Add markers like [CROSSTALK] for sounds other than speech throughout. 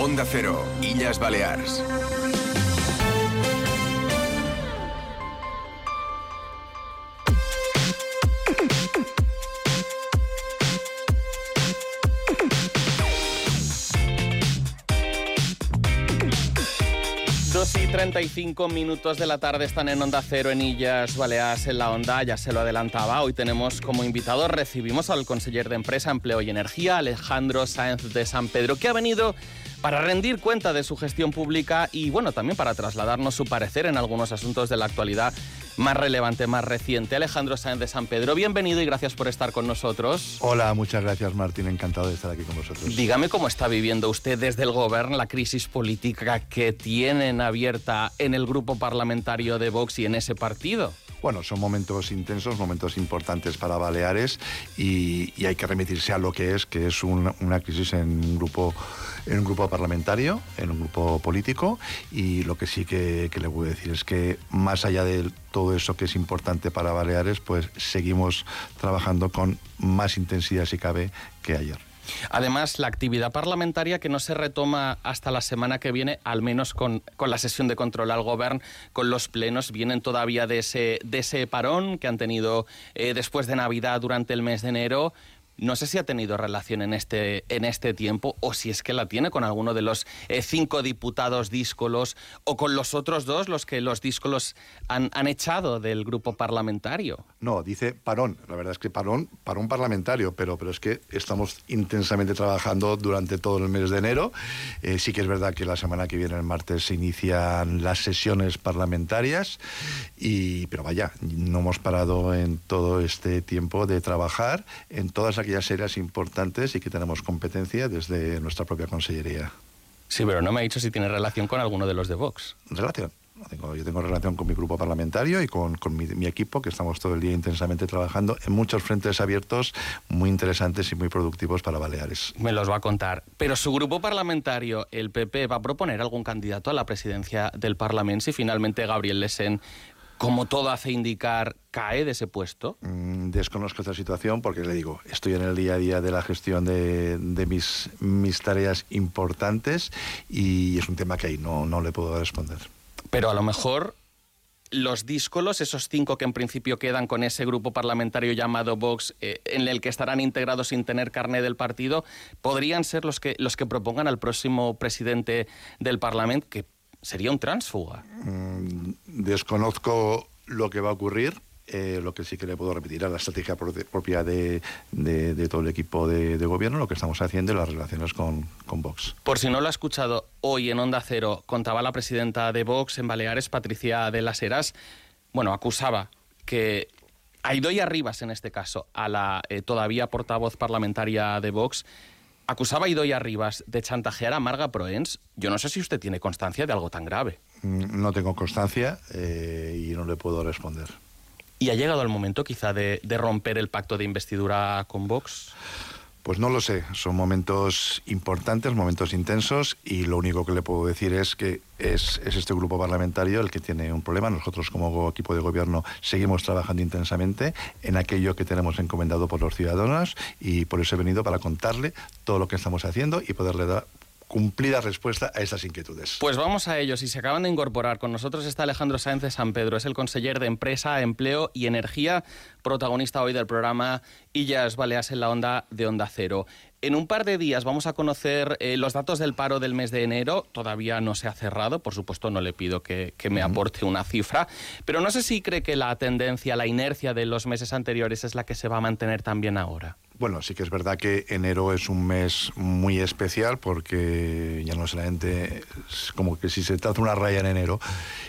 Onda Cero, Illas Balears. 35 minutos de la tarde están en Onda Cero en Illas Baleares en la Onda, ya se lo adelantaba. Hoy tenemos como invitado, recibimos al conseller de Empresa, Empleo y Energía, Alejandro Sáenz de San Pedro, que ha venido para rendir cuenta de su gestión pública y bueno, también para trasladarnos su parecer en algunos asuntos de la actualidad más relevante, más reciente. Alejandro Sáenz de San Pedro, bienvenido y gracias por estar con nosotros. Hola, muchas gracias Martín, encantado de estar aquí con vosotros. Dígame cómo está viviendo usted desde el gobierno la crisis política que tienen abierta en el grupo parlamentario de Vox y en ese partido. Bueno, son momentos intensos, momentos importantes para Baleares y, hay que remitirse a lo que es, que es una crisis en un grupo en un grupo parlamentario, en un grupo político y lo que sí que, le voy a decir es que más allá de todo eso que es importante para Baleares, pues seguimos trabajando con más intensidad si cabe que ayer. Además, la actividad parlamentaria que no se retoma hasta la semana que viene, al menos con, la sesión de control al gobierno, con los plenos, vienen todavía de ese, de ese parón que han tenido eh, después de Navidad durante el mes de enero. No sé si ha tenido relación en este, en este tiempo o si es que la tiene con alguno de los eh, cinco diputados díscolos o con los otros dos, los que los díscolos han, han, echado del grupo parlamentario. No, dice parón. La verdad es que parón, parón parlamentario, pero, pero es que estamos intensamente trabajando durante todo el mes de enero. Eh, sí que es verdad que la semana que viene, el martes, se inician las sesiones parlamentarias, y, pero vaya, no hemos parado en todo este tiempo de trabajar en todas aquellas aquellas áreas importantes y que tenemos competencia desde nuestra propia consellería. Sí, pero no me ha dicho si tiene relación con alguno de los de Vox. Relación. yo tengo relación con mi grupo parlamentario y con, mi, equipo, que estamos todo el día intensamente trabajando en muchos frentes abiertos muy interesantes y muy productivos para Baleares. Me los va a contar. Pero su grupo parlamentario, el PP, va a proponer algún candidato a la presidencia del Parlamento si finalmente Gabriel Lesen como todo hace indicar, cae de ese puesto? Mm, desconozco esta situación porque le digo, estoy en el día a día de la gestión de, mis, mis tareas importantes y es un tema que ahí no, no le puedo responder. Pero a lo mejor los díscolos, esos cinco que en principio quedan con ese grupo parlamentario llamado Vox, eh, en el que estarán integrados sin tener carne del partido, podrían ser los que, los que propongan al próximo presidente del Parlamento, que sería un transfuga. Mm, desconozco lo que va a ocurrir. Eh, lo que sí que le puedo repetir es la estrategia propia de, todo el equipo de, gobierno, lo que estamos haciendo y las relaciones con, con, Vox. Por si no lo ha escuchado, hoy en Onda Cero contaba la presidenta de Vox en Baleares, Patricia de las Heras, bueno, acusaba que a Idoia Rivas, en este caso, a la eh, todavía portavoz parlamentaria de Vox, acusaba a Idoia Rivas de chantajear a Marga Proens. Yo no sé si usted tiene constancia de algo tan grave. Mm, no tengo constancia eh, y no le puedo responder. ¿Y ha llegado el momento quizá de, de romper el pacto de investidura con Vox? Pues no lo sé, son momentos importantes, momentos intensos y lo único que le puedo decir es que es, este grupo parlamentario el que tiene un problema. Nosotros como equipo de gobierno seguimos trabajando intensamente en aquello que tenemos encomendado por los ciudadanos y por eso he venido para contarle todo lo que estamos haciendo y poderle dar cumplida respuesta a estas inquietudes. Pues vamos a ellos. Y se acaban de incorporar. Con nosotros está Alejandro Sáenz de San Pedro. Es el conseller de Empresa, Empleo y Energía, protagonista hoy del programa Illas Baleas en la Onda de Onda Cero. En un par de días vamos a conocer eh, los datos del paro del mes de enero. Todavía no se ha cerrado, por supuesto no le pido que, que, me aporte una cifra, pero no sé si cree que la tendencia, la inercia de los meses anteriores es la que se va a mantener también ahora. Bueno, sí que es verdad que enero es un mes muy especial porque ya no solamente es como que si se trata una raya en enero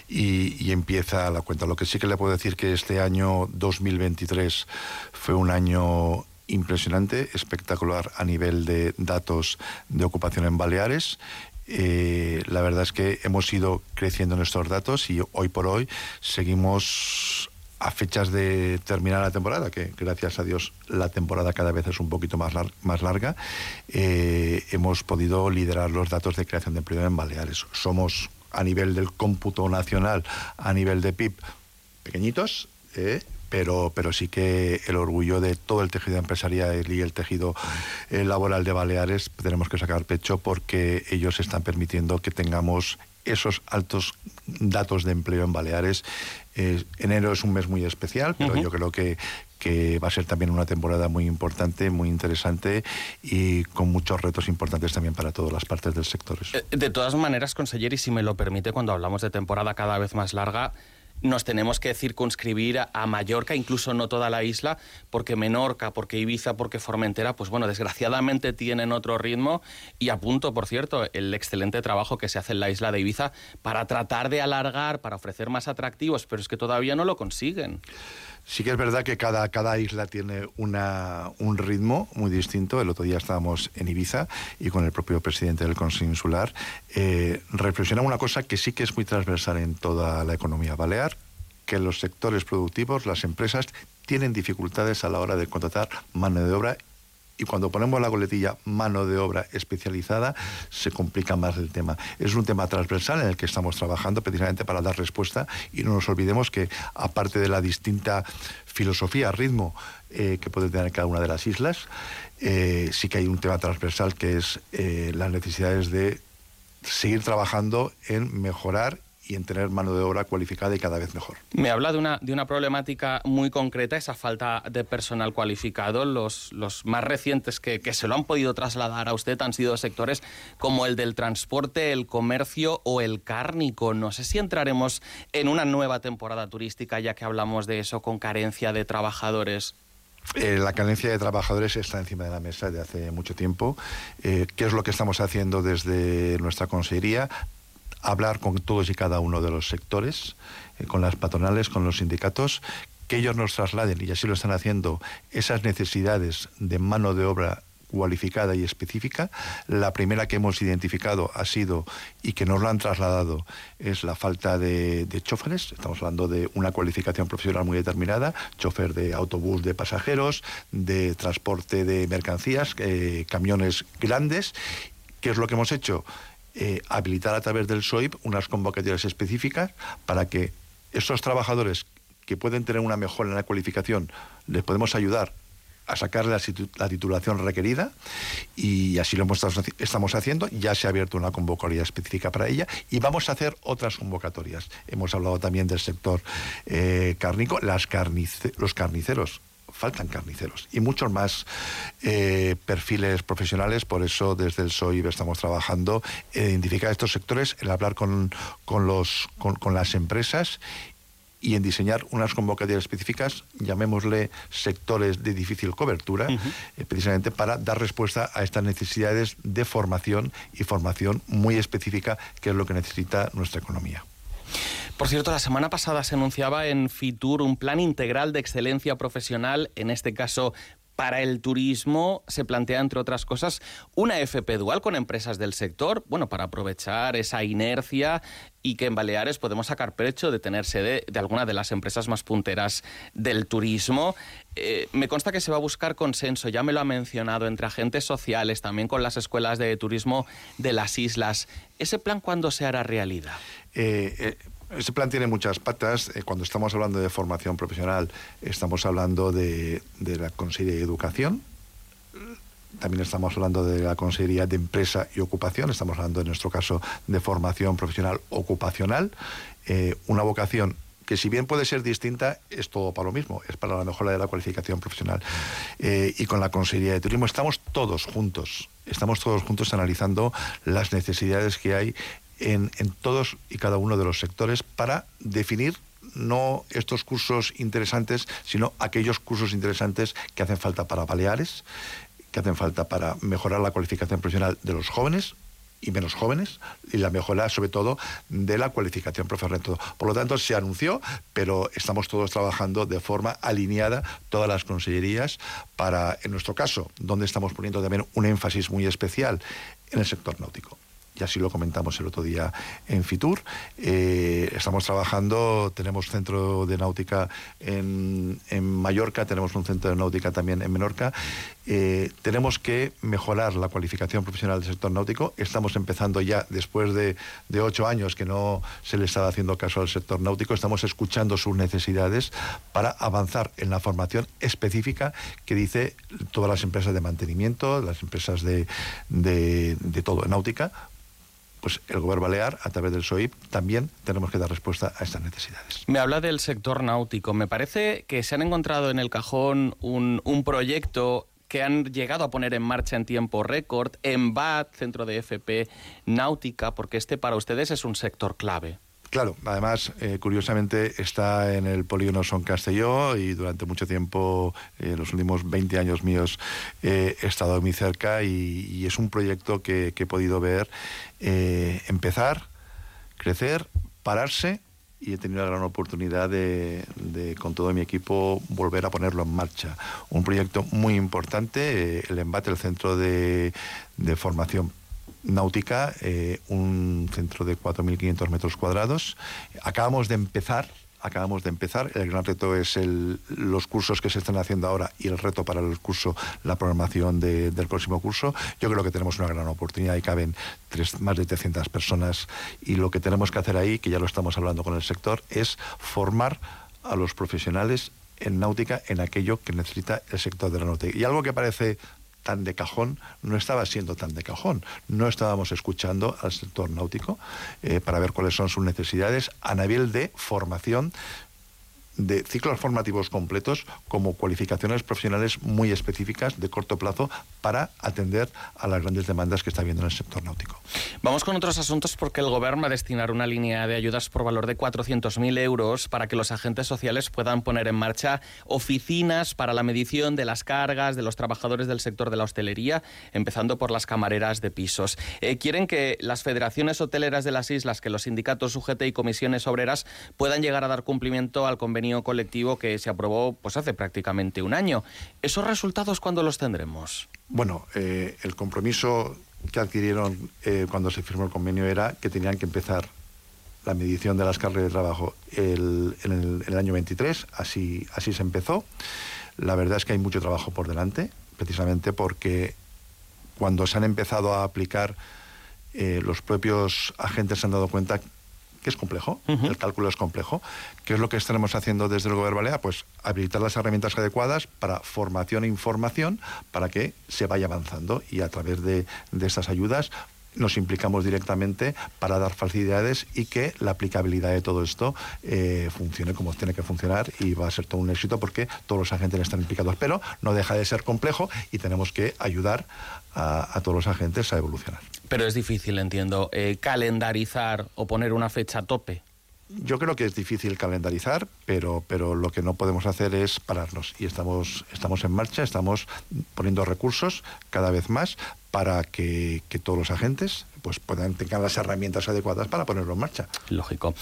y, empieza la cuenta. Lo que sí que le puedo decir que este año 2023 fue un año impresionante, espectacular a nivel de datos de ocupación en Baleares. Eh, la verdad es que hemos ido creciendo en estos datos y hoy por hoy seguimos a fechas de terminar la temporada, que gracias a Dios la temporada cada vez es un poquito más, más larga, eh, hemos podido liderar los datos de creación de empleo en Baleares. Somos a nivel del cómputo nacional, a nivel de PIB, pequeñitos, eh, pero, pero sí que el orgullo de todo el tejido empresarial y el tejido eh, laboral de Baleares tenemos que sacar pecho porque ellos están permitiendo que tengamos esos altos datos de empleo en Baleares. Eh, enero es un mes muy especial, pero yo creo que, que va a ser también una temporada muy importante, muy interesante y con muchos retos importantes también para todas las partes del sector. Eh, de todas maneras, conseller, y si me lo permite, cuando hablamos de temporada cada vez más larga, nos tenemos que circunscribir a, Mallorca, incluso no toda la isla, porque Menorca, porque Ibiza, porque Formentera, pues bueno, desgraciadamente tienen otro ritmo y apunto, por cierto, el excelente trabajo que se hace en la isla de Ibiza para tratar de alargar, para ofrecer más atractivos, pero es que todavía no lo consiguen. Sí que es verdad que cada, cada isla tiene una, un ritmo muy distinto. El otro día estábamos en Ibiza y con el propio presidente del Consejo Insular eh, reflexionamos una cosa que sí que es muy transversal en toda la economía balear, que los sectores productivos, las empresas, tienen dificultades a la hora de contratar mano de obra y cuando ponemos la coletilla mano de obra especializada, se complica más el tema. Es un tema transversal en el que estamos trabajando precisamente para dar respuesta y no nos olvidemos que aparte de la distinta filosofía, ritmo eh, que puede tener cada una de las islas, eh, sí que hay un tema transversal que es eh, las necesidades de seguir trabajando en mejorar y en tener mano de obra cualificada y cada vez mejor. Me habla de una, de una problemática muy concreta, esa falta de personal cualificado. Los, los más recientes que, que se lo han podido trasladar a usted han sido sectores como el del transporte, el comercio o el cárnico. No sé si entraremos en una nueva temporada turística, ya que hablamos de eso, con carencia de trabajadores. Eh, la carencia de trabajadores está encima de la mesa desde hace mucho tiempo. Eh, ¿Qué es lo que estamos haciendo desde nuestra consejería? Hablar con todos y cada uno de los sectores, eh, con las patronales, con los sindicatos, que ellos nos trasladen, y así lo están haciendo, esas necesidades de mano de obra cualificada y específica. La primera que hemos identificado ha sido, y que nos lo han trasladado, es la falta de, choferes. Estamos hablando de una cualificación profesional muy determinada, chofer de autobús de pasajeros, de transporte de mercancías, eh, camiones grandes. ¿Qué es lo que hemos hecho? Eh, habilitar a través del SOIP unas convocatorias específicas para que esos trabajadores que pueden tener una mejora en la cualificación les podemos ayudar a sacar la, titulación requerida y así lo estamos haciendo. Ya se ha abierto una convocatoria específica para ella y vamos a hacer otras convocatorias. Hemos hablado también del sector eh, cárnico, las los carniceros faltan carniceros y muchos más eh, perfiles profesionales. Por eso desde el SOIB estamos trabajando en identificar estos sectores, en hablar con, con, los, con, las empresas y en diseñar unas convocatorias específicas, llamémosle sectores de difícil cobertura, eh, precisamente para dar respuesta a estas necesidades de formación y formación muy específica, que es lo que necesita nuestra economía. Por cierto, la semana pasada se anunciaba en Fitur un plan integral de excelencia profesional, en este caso para el turismo se plantea, entre otras cosas, una FP dual con empresas del sector, bueno, para aprovechar esa inercia y que en Baleares podemos sacar pecho de tener sede de alguna de las empresas más punteras del turismo. Eh, me consta que se va a buscar consenso, ya me lo ha mencionado, entre agentes sociales, también con las escuelas de turismo de las islas. ¿Ese plan cuándo se hará realidad? Eh, eh, ese plan tiene muchas patas. Eh, cuando estamos hablando de formación profesional, estamos hablando de, la Consejería de Educación. También estamos hablando de la Consejería de Empresa y Ocupación. Estamos hablando, en nuestro caso, de formación profesional ocupacional. Eh, una vocación que si bien puede ser distinta, es todo para lo mismo, es para la mejora de la cualificación profesional. Eh, y con la Consejería de Turismo estamos todos juntos, estamos todos juntos analizando las necesidades que hay en, todos y cada uno de los sectores para definir no estos cursos interesantes, sino aquellos cursos interesantes que hacen falta para Baleares, que hacen falta para mejorar la cualificación profesional de los jóvenes y menos jóvenes y la mejora sobre todo de la cualificación profesional. Por lo tanto, se anunció, pero estamos todos trabajando de forma alineada, todas las consellerías, para, en nuestro caso, donde estamos poniendo también un énfasis muy especial en el sector náutico y así lo comentamos el otro día en Fitur. Eh, estamos trabajando, tenemos centro de náutica en, Mallorca, tenemos un centro de náutica también en Menorca. Eh, tenemos que mejorar la cualificación profesional del sector náutico. Estamos empezando ya, después de, de ocho años que no se le estaba haciendo caso al sector náutico, estamos escuchando sus necesidades para avanzar en la formación específica que dice todas las empresas de mantenimiento, las empresas de, de, de todo, náutica, pues el gobierno balear, a través del SOIP, también tenemos que dar respuesta a estas necesidades. Me habla del sector náutico. Me parece que se han encontrado en el cajón un, proyecto que han llegado a poner en marcha en tiempo récord, en BAT, Centro de FP Náutica, porque este para ustedes es un sector clave. Claro, además, eh, curiosamente, está en el polígono Son Castelló y durante mucho tiempo, en eh, los últimos 20 años míos, he estado muy cerca y, es un proyecto que, he podido ver eh, empezar, crecer, pararse y he tenido la gran oportunidad de, con todo mi equipo, volver a ponerlo en marcha. Un proyecto muy importante, el embate, el centro de formación náutica, eh, un centro de 4.500 metros cuadrados. Acabamos de empezar acabamos de empezar. El gran reto es los cursos que se están haciendo ahora y el reto para el curso, la programación del próximo curso. Yo creo que tenemos una gran oportunidad y caben más de 300 personas y lo que tenemos que hacer ahí, que ya lo estamos hablando con el sector, es formar a los profesionales en náutica en aquello que necesita el sector de la náutica. Y algo que parece tan de cajón, no estaba siendo tan de cajón. No estábamos escuchando al sector náutico eh, para ver cuáles son sus necesidades a nivel de formación de ciclos formativos completos como cualificaciones profesionales muy específicas de corto plazo para atender a las grandes demandas que está habiendo en el sector náutico. Vamos con otros asuntos porque el Gobierno va a una línea de ayudas por valor de 400.000 euros para que los agentes sociales puedan poner en marcha oficinas para la medición de las cargas de los trabajadores del sector de la hostelería, empezando por las camareras de pisos. Eh, quieren que las federaciones hoteleras de las islas, que los sindicatos UGT y comisiones obreras puedan llegar a dar cumplimiento al convenio colectivo que se aprobó pues hace prácticamente un año. ¿Esos resultados cuándo los tendremos? Bueno, eh, el compromiso que adquirieron eh, cuando se firmó el convenio era que tenían que empezar la medición de las cargas de trabajo en, el, año 23, así, así se empezó. La verdad es que hay mucho trabajo por delante, precisamente porque cuando se han empezado a aplicar, eh, los propios agentes se han dado cuenta que es complejo, el cálculo es complejo. ¿Qué es lo que estaremos haciendo desde el Gobierno Balear? Pues habilitar las herramientas adecuadas para formación e información para que se vaya avanzando y a través de, de estas ayudas nos implicamos directamente para dar facilidades y que la aplicabilidad de todo esto eh, funcione como tiene que funcionar y va a ser todo un éxito porque todos los agentes están implicados. Pero no deja de ser complejo y tenemos que ayudar a, todos los agentes a evolucionar. Pero es difícil, entiendo, eh, calendarizar o poner una fecha a tope. Yo creo que es difícil calendarizar, pero, pero lo que no podemos hacer es pararnos. Y estamos, estamos en marcha, estamos poniendo recursos cada vez más para que, todos los agentes pues puedan tengan las herramientas adecuadas para ponerlo en marcha. Lógico.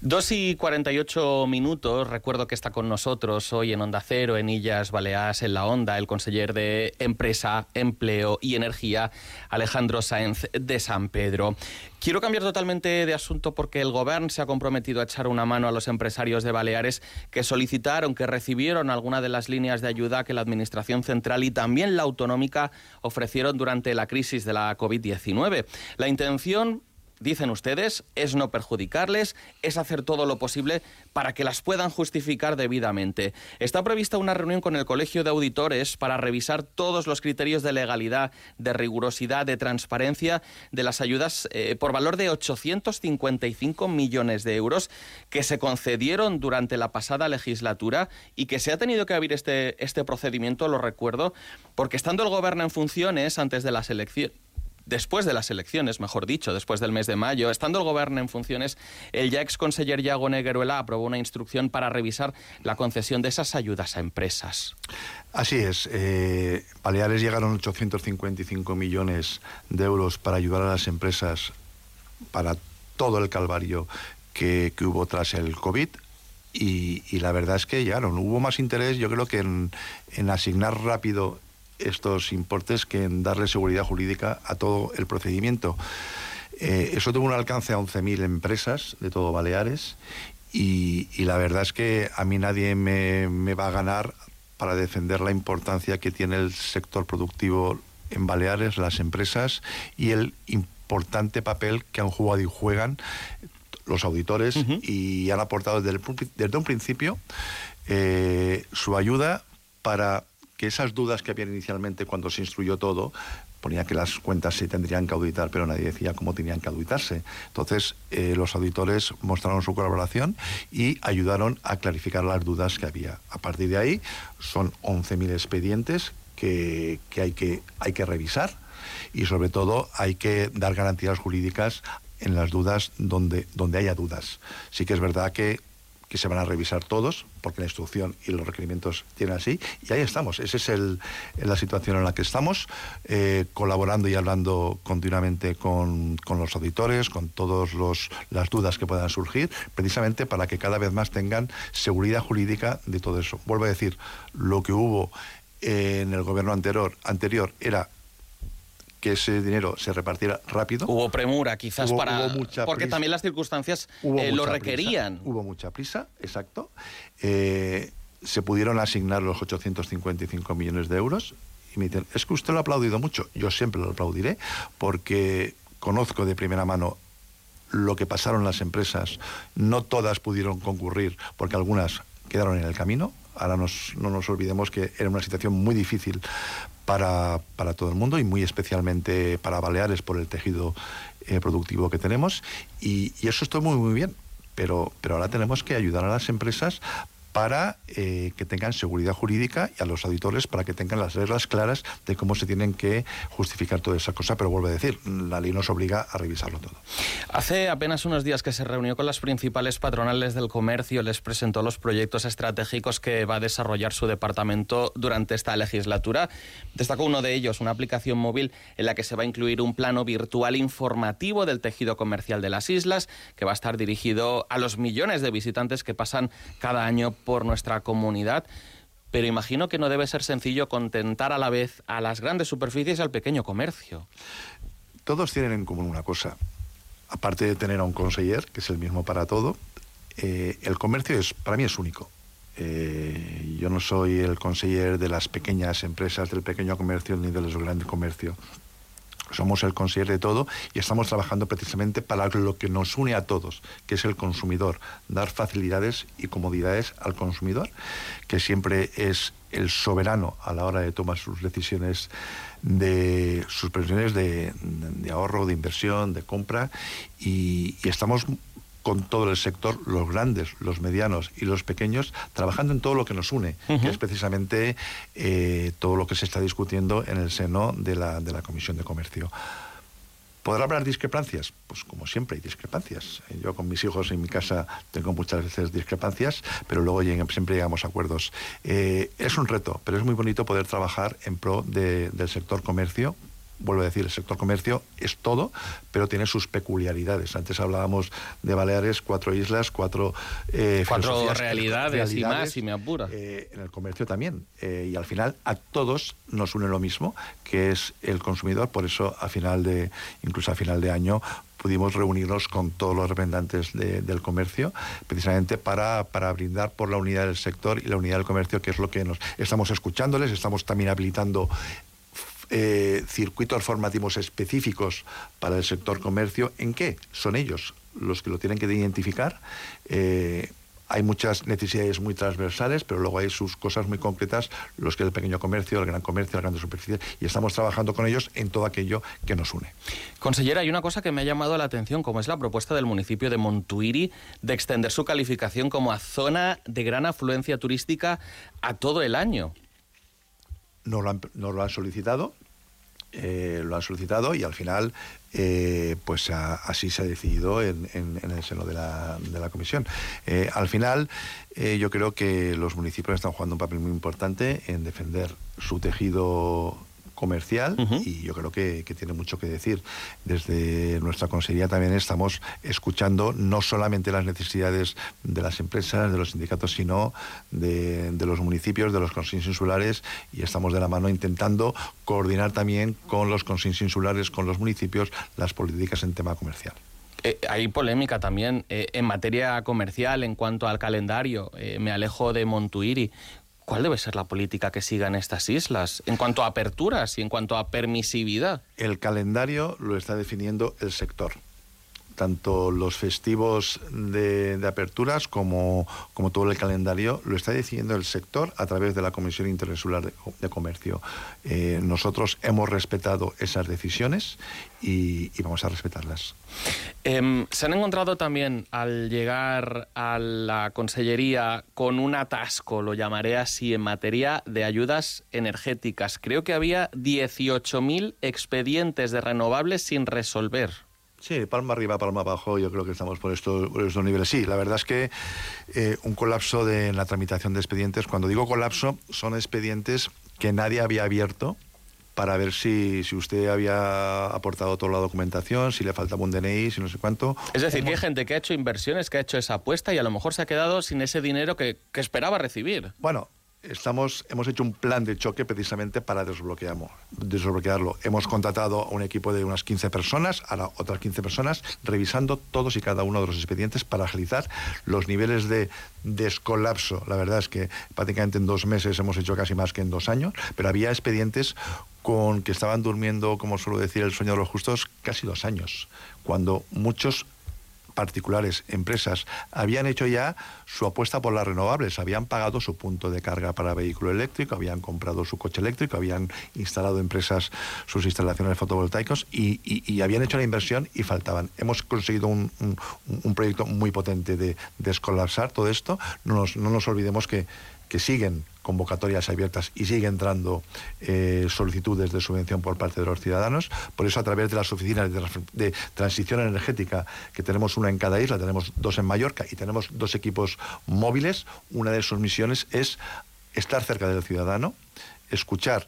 Dos y 48 minutos. Recuerdo que está con nosotros hoy en Onda Cero, en Illas Baleares, en la Onda, el conseller de Empresa, Empleo y Energía, Alejandro Sáenz de San Pedro. Quiero cambiar totalmente de asunto porque el Gobierno se ha comprometido a echar una mano a los empresarios de Baleares que solicitaron, que recibieron alguna de las líneas de ayuda que la Administración Central y también la autonómica ofrecieron durante la crisis de la COVID-19. La intención dicen ustedes, es no perjudicarles, es hacer todo lo posible para que las puedan justificar debidamente. Está prevista una reunión con el Colegio de Auditores para revisar todos los criterios de legalidad, de rigurosidad, de transparencia de las ayudas eh, por valor de 855 millones de euros que se concedieron durante la pasada legislatura y que se ha tenido que abrir este, este procedimiento, lo recuerdo, porque estando el gobierno en funciones antes de las elecciones, después de las elecciones, mejor dicho, después del mes de mayo, estando el gobierno en funciones, el ya ex conseller Yago Negueruela aprobó una instrucción para revisar la concesión de esas ayudas a empresas. Así es. Eh, llegaron 855 millones de euros para ayudar a las empresas para todo el calvario que, hubo tras el COVID. Y, la verdad es que llegaron. Hubo más interés, yo creo que en asignar rápido estos importes que en darle seguridad jurídica a todo el procedimiento. Eh, eso tuvo un alcance a 11.000 empresas de todo Baleares y, la verdad es que a mí nadie me, me va a ganar para defender la importancia que tiene el sector productivo en Baleares, las empresas y el importante papel que han jugado y juegan los auditores y han aportado desde, desde un principio eh, su ayuda para que esas dudas que habían inicialmente cuando se instruyó todo, ponía que las cuentas se tendrían que auditar, pero nadie decía cómo tenían que auditarse. Entonces, eh, los auditores mostraron su colaboración y ayudaron a clarificar las dudas que había. A partir de ahí, son 11.000 expedientes que, hay que hay que revisar y, sobre todo, hay que dar garantías jurídicas en las dudas donde, donde haya dudas. Sí que es verdad que que se van a revisar todos, porque la instrucción y los requerimientos tienen así, y ahí estamos. Esa es el, la situación en la que estamos, eh, colaborando y hablando continuamente con, con los auditores, con todas las dudas que puedan surgir, precisamente para que cada vez más tengan seguridad jurídica de todo eso. Vuelvo a decir, lo que hubo en el gobierno anterior, anterior era que ese dinero se repartiera rápido. Hubo premura, quizás para. porque también las circunstancias eh, lo requerían. Hubo mucha prisa, exacto. Eh, se pudieron asignar los 855 millones de euros. Y me dicen, es que usted lo ha aplaudido mucho. Yo siempre lo aplaudiré, porque conozco de primera mano lo que pasaron las empresas. No todas pudieron concurrir, porque algunas quedaron en el camino. Ahora no nos olvidemos que era una situación muy difícil para, para todo el mundo y muy especialmente para Baleares por el tejido eh, productivo que tenemos. Y, y, eso está muy, muy bien. Pero, pero ahora tenemos que ayudar a las empresas para eh, que tengan seguridad jurídica y a los auditores para que tengan las reglas claras de cómo se tienen que justificar toda esa cosa. Pero vuelvo a decir, la ley nos obliga a revisarlo todo. Hace apenas unos días que se reunió con las principales patronales del comercio, les presentó los proyectos estratégicos que va a desarrollar su departamento durante esta legislatura. Destacó uno de ellos, una aplicación móvil en la que se va a incluir un plano virtual informativo del tejido comercial de las islas, que va a estar dirigido a los millones de visitantes que pasan cada año por nuestra comunidad, pero imagino que no debe ser sencillo contentar a la vez a las grandes superficies y al pequeño comercio. Todos tienen en común una cosa. Aparte de tener a un conseller, que es el mismo para todo, eh, el comercio es, para mí es único. Eh, yo no soy el conseller de las pequeñas empresas, del pequeño comercio ni de los grandes comercios somos el consejero de todo y estamos trabajando precisamente para lo que nos une a todos, que es el consumidor, dar facilidades y comodidades al consumidor, que siempre es el soberano a la hora de tomar sus decisiones de sus previsiones de, ahorro, de inversión, de compra y estamos con todo el sector, los grandes, los medianos y los pequeños, trabajando en todo lo que nos une, que es precisamente eh, todo lo que se está discutiendo en el seno de la, de la Comisión de Comercio. ¿Podrá haber discrepancias? Pues como siempre hay discrepancias. Yo con mis hijos en mi casa tengo muchas veces discrepancias, pero luego siempre llegamos a acuerdos. Eh, es un reto, pero es muy bonito poder trabajar en pro del sector comercio vuelvo a decir, el sector comercio es todo, pero tiene sus peculiaridades. Antes hablábamos de Baleares, cuatro islas, cuatro... Eh, cuatro realidades, y más, y me apura. Eh, en el comercio también. Eh, y al final a todos nos une lo mismo, que es el consumidor. Por eso, a final de, incluso a final de año, pudimos reunirnos con todos los representantes del comercio, precisamente para, para, brindar por la unidad del sector y la unidad del comercio, que es lo que nos estamos escuchándoles, estamos también habilitando eh, circuitos formativos específicos para el sector comercio, ¿en qué? Son ellos los que lo tienen que identificar. Eh, hay muchas necesidades muy transversales, pero luego hay sus cosas muy concretas, los que el pequeño comercio, el gran comercio, las grandes superficies, y estamos trabajando con ellos en todo aquello que nos une. Consellera, hay una cosa que me ha llamado la atención, como es la propuesta del municipio de Montuiri de extender su calificación como a zona de gran afluencia turística a todo el año no lo han, lo han solicitado, eh, lo han solicitado y al final eh, pues así se ha decidido en, el seno de la, de la comisión. Eh, al final yo creo que los municipios están jugando un papel muy importante en defender su tejido comercial y yo creo que, tiene mucho que decir. Desde nuestra consejería también estamos escuchando no solamente las necesidades de las empresas, de los sindicatos, sino de, los municipios, de los consejos insulares y estamos de la mano intentando coordinar también con los consejos insulares, con los municipios, las políticas en tema comercial. Eh, hay polémica también eh, en materia comercial en cuanto al calendario. Eh, me alejo de Montuiri. ¿Cuál debe ser la política que sigan estas islas en cuanto a aperturas y en cuanto a permisividad? El calendario lo está definiendo el sector tanto los festivos de, aperturas como, como, todo el calendario lo está decidiendo el sector a través de la Comisión Interinsular de, Comercio. Eh, nosotros hemos respetado esas decisiones y, vamos a respetarlas. Em, se han encontrado también al llegar a la Consellería con un atasco, lo llamaré así, en materia de ayudas energéticas. Creo que había 18.000 expedientes de renovables sin resolver. Sí, palma arriba, palma abajo, yo creo que estamos por estos, estos niveles. Sí, la verdad es que eh, un colapso de la tramitación de expedientes, cuando digo colapso, son expedientes que nadie había abierto para ver si, si usted había aportado toda la documentación, si le faltaba un DNI, si no sé cuánto. Es decir, que hay gente que ha hecho inversiones, que ha hecho esa apuesta y a lo mejor se ha quedado sin ese dinero que, que esperaba recibir. Bueno, estamos, hemos hecho un plan de choque precisamente para desbloquearlo. Hemos contratado a un equipo de unas 15 personas, a otras 15 personas, revisando todos y cada uno de los expedientes para agilizar los niveles de descolapso. La verdad es que prácticamente en dos meses hemos hecho casi más que en dos años, pero había expedientes con que estaban durmiendo, como suelo decir, el sueño de los justos, casi dos años, cuando muchos particulares, empresas, habían hecho ya su apuesta por las renovables, habían pagado su punto de carga para vehículo eléctrico, habían comprado su coche eléctrico, habían instalado empresas sus instalaciones fotovoltaicos y, habían hecho la inversión y faltaban. Hemos conseguido un, proyecto muy potente de descolapsar todo esto. No no nos olvidemos que siguen convocatorias abiertas y sigue entrando eh, solicitudes de subvención por parte de los ciudadanos. Por eso, a través de las oficinas de, transición energética, que tenemos una en cada isla, tenemos dos en Mallorca y tenemos dos equipos móviles, una de sus misiones es estar cerca del ciudadano, escuchar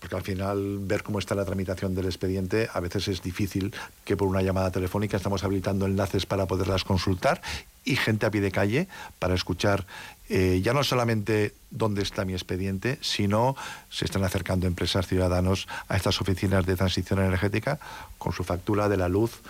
porque al final ver cómo está la tramitación del expediente a veces es difícil que por una llamada telefónica. Estamos habilitando enlaces para poderlas consultar y gente a pie de calle para escuchar eh, ya no solamente dónde está mi expediente, sino se están acercando empresas, ciudadanos a estas oficinas de transición energética con su factura de la luz,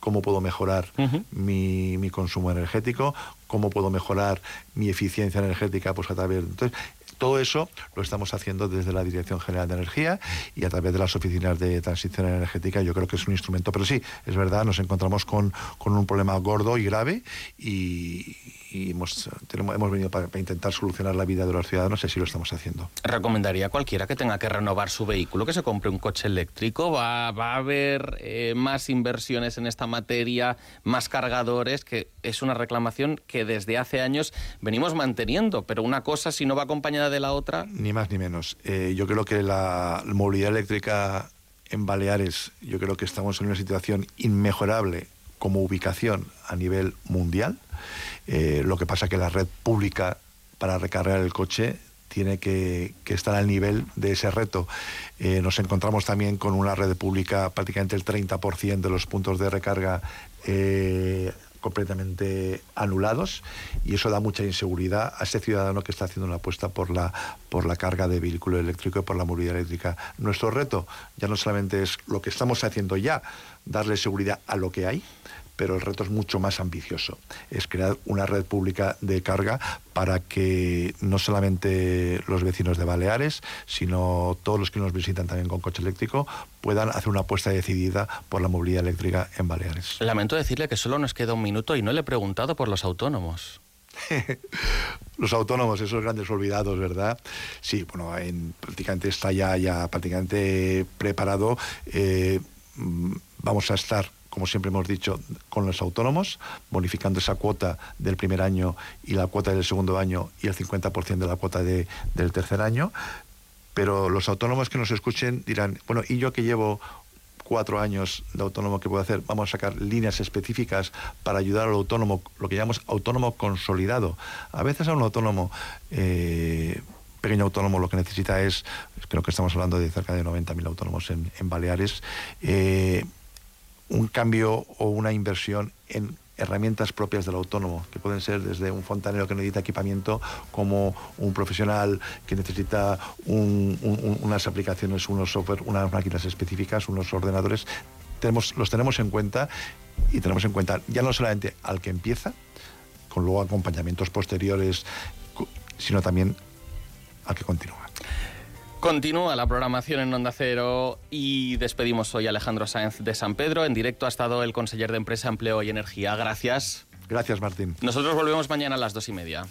cómo puedo mejorar mi, mi, consumo energético, cómo puedo mejorar mi eficiencia energética pues a través entonces todo eso lo estamos haciendo desde la Dirección General de Energía y a través de las oficinas de transición energética. Yo creo que es un instrumento, pero sí, es verdad, nos encontramos con, con un problema gordo y grave y, hemos, tenemos, hemos venido para, intentar solucionar la vida de los ciudadanos y así lo estamos haciendo. ¿Recomendaría a cualquiera que tenga que renovar su vehículo que se compre un coche eléctrico? ¿Va, va a haber eh, más inversiones en esta materia, más cargadores? Que es una reclamación que desde hace años venimos manteniendo, pero una cosa si no va acompañada de la otra... Ni más ni menos. Eh, yo creo que la movilidad eléctrica en Baleares, yo creo que estamos en una situación inmejorable como ubicación a nivel mundial. Eh, lo que pasa que la red pública para recargar el coche tiene que, estar al nivel de ese reto. Eh, nos encontramos también con una red pública, prácticamente el 30% de los puntos de recarga completamente anulados y eso da mucha inseguridad a ese ciudadano que está haciendo una apuesta por la, por la carga de vehículo eléctrico y por la movilidad eléctrica. Nuestro reto ya no solamente es lo que estamos haciendo ya, darle seguridad a lo que hay, pero el reto es mucho más ambicioso. Es crear una red pública de carga para que no solamente los vecinos de Baleares, sino todos los que nos visitan también con coche eléctrico, puedan hacer una apuesta decidida por la movilidad eléctrica en Baleares. Lamento decirle que solo nos queda un minuto y no le he preguntado por los autónomos. [LAUGHS] los autónomos, esos grandes olvidados, ¿verdad? Sí, bueno, en, prácticamente está ya, ya prácticamente preparado. Eh, mm, vamos a estar como siempre hemos dicho, con los autónomos, bonificando esa cuota del primer año y la cuota del segundo año y el 50% de la cuota del tercer año. Pero los autónomos que nos escuchen dirán, bueno, ¿y yo que llevo cuatro años de autónomo que puedo hacer? Vamos a sacar líneas específicas para ayudar al autónomo, lo que llamamos autónomo consolidado. A veces a un autónomo... Eh, pequeño autónomo lo que necesita es, creo que estamos hablando de cerca de 90.000 autónomos en, Baleares, eh, un cambio o una inversión en herramientas propias del autónomo, que pueden ser desde un fontanero que necesita equipamiento, como un profesional que necesita unas aplicaciones, unos software, unas máquinas específicas, unos ordenadores. Tenemos, los tenemos en cuenta y tenemos en cuenta ya no solamente al que empieza, con luego acompañamientos posteriores, sino también al que continúa. Continúa la programación en Onda Cero y despedimos hoy a Alejandro Sáenz de San Pedro. En directo ha estado el conseller de Empresa, Empleo y Energía. Gracias. Gracias, Martín. Nosotros volvemos mañana a las dos y media.